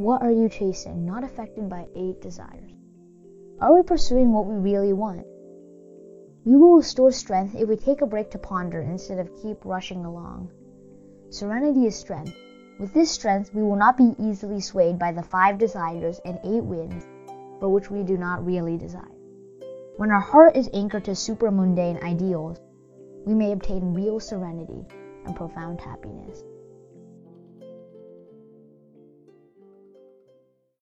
What are you chasing, not affected by eight desires? Are we pursuing what we really want? We will restore strength if we take a break to ponder instead of keep rushing along. Serenity is strength. With this strength, we will not be easily swayed by the five desires and eight winds for which we do not really desire. When our heart is anchored to supramundane ideals, we may obtain real serenity and profound happiness.